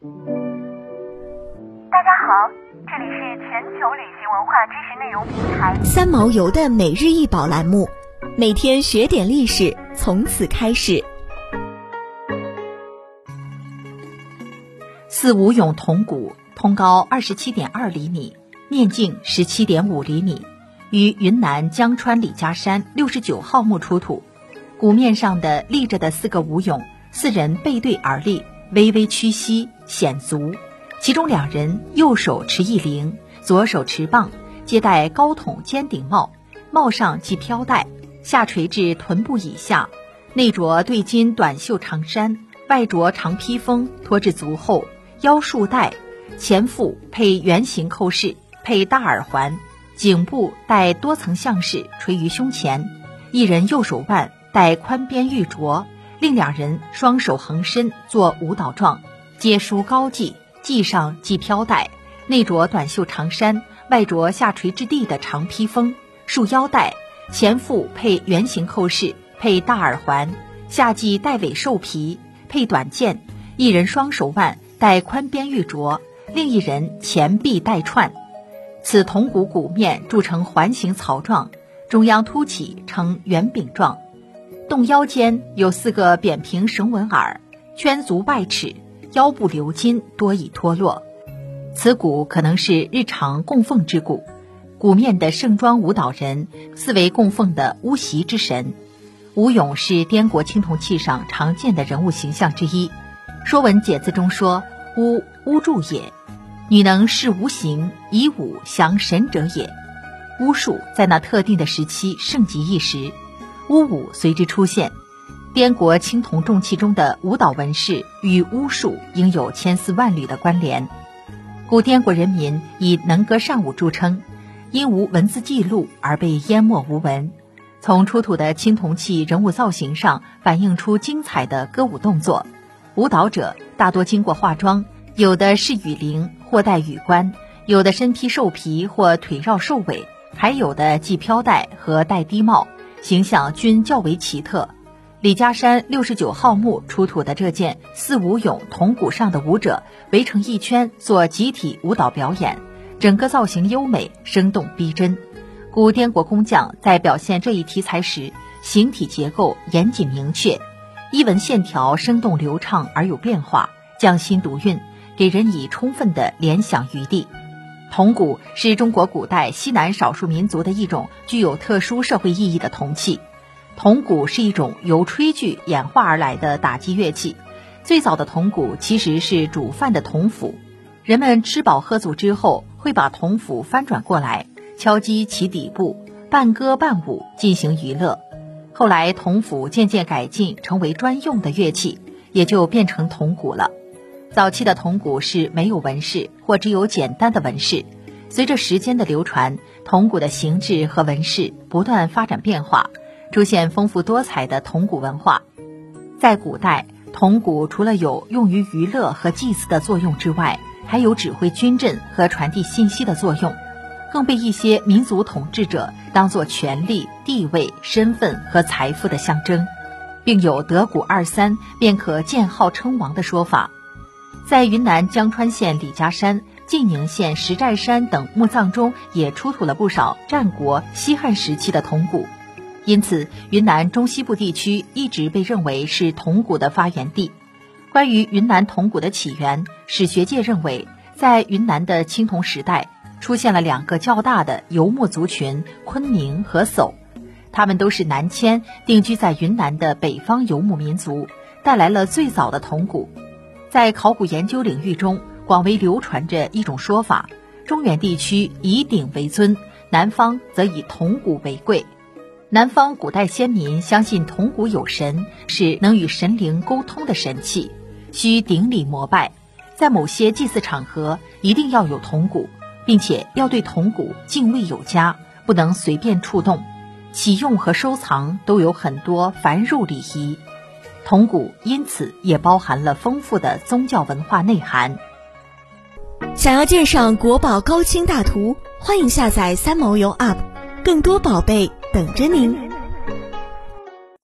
大家好，这里是全球旅行文化知识内容平台三毛游的每日一宝栏目，每天学点历史，从此开始。四五俑铜鼓，通高二十七点二厘米，面径十七点五厘米，于云南江川李家山六十九号墓出土。鼓面上的立着的四个武俑，四人背对而立，微微屈膝，显足。其中两人右手持一铃，左手持棒，皆戴高筒尖顶帽，帽上系飘带，下垂至臀部以下，内着对襟短袖长衫，外着长披风，拖至足后，腰束带，前腹配圆形扣饰，配大耳环，颈部带多层项饰垂于胸前，一人右手腕。戴宽边玉镯，另两人双手横伸做舞蹈状，皆梳高髻，髻上系飘带，内着短袖长衫，外着下垂至地的长披风，束腰带，前腹配圆形扣饰，配大耳环，下系带尾兽皮，配短剑。一人双手腕戴宽边玉镯，另一人前臂带串。此铜鼓鼓面铸成环形槽状，中央凸起呈圆饼状。洞腰间有四个扁平绳纹耳，圈足外尺，腰部鎏金多已脱落。此鼓可能是日常供奉之鼓。鼓面的盛装舞蹈人，四为供奉的巫习之神。吴勇是滇国青铜器上常见的人物形象之一。《说文解字》中说：“巫，巫祝也，女能视无形，以武降神者也。”巫术在那特定的时期盛极一时。巫舞随之出现，滇国青铜重器中的舞蹈纹饰与巫术应有千丝万缕的关联。古滇国人民以能歌善舞著称，因无文字记录而被淹没无闻。从出土的青铜器人物造型上反映出精彩的歌舞动作，舞蹈者大多经过化妆，有的是羽翎或戴羽冠，有的身披兽皮或腿绕兽尾，还有的系飘带和戴低帽。形象均较为奇特。李家山六十九号墓出土的这件四五俑铜鼓上的舞者围成一圈做集体舞蹈表演，整个造型优美、生动逼真。古滇国工匠在表现这一题材时，形体结构严谨明确，衣纹线条生动流畅而有变化，匠心独运，给人以充分的联想余地。铜鼓是中国古代西南少数民族的一种具有特殊社会意义的铜器。铜鼓是一种由炊具演化而来的打击乐器。最早的铜鼓其实是煮饭的铜釜，人们吃饱喝足之后，会把铜釜翻转过来，敲击其底部，半歌半舞进行娱乐。后来，铜釜渐渐改进成为专用的乐器，也就变成铜鼓了。早期的铜鼓是没有纹饰或只有简单的纹饰，随着时间的流传，铜鼓的形制和纹饰不断发展变化，出现丰富多彩的铜鼓文化。在古代，铜鼓除了有用于娱乐和祭祀的作用之外，还有指挥军阵和传递信息的作用，更被一些民族统治者当作权力、地位、身份和财富的象征，并有得鼓二三便可建号称王的说法。在云南江川县李家山、晋宁县石寨山等墓葬中，也出土了不少战国、西汉时期的铜鼓，因此云南中西部地区一直被认为是铜鼓的发源地。关于云南铜鼓的起源，史学界认为，在云南的青铜时代，出现了两个较大的游牧族群——昆明和叟，他们都是南迁定居在云南的北方游牧民族，带来了最早的铜鼓。在考古研究领域中，广为流传着一种说法：中原地区以鼎为尊，南方则以铜鼓为贵。南方古代先民相信铜鼓有神，是能与神灵沟通的神器，需顶礼膜拜。在某些祭祀场合，一定要有铜鼓，并且要对铜鼓敬畏有加，不能随便触动。启用和收藏都有很多繁缛礼仪。铜鼓因此也包含了丰富的宗教文化内涵。想要鉴赏国宝高清大图，欢迎下载三毛游 App，更多宝贝等着您。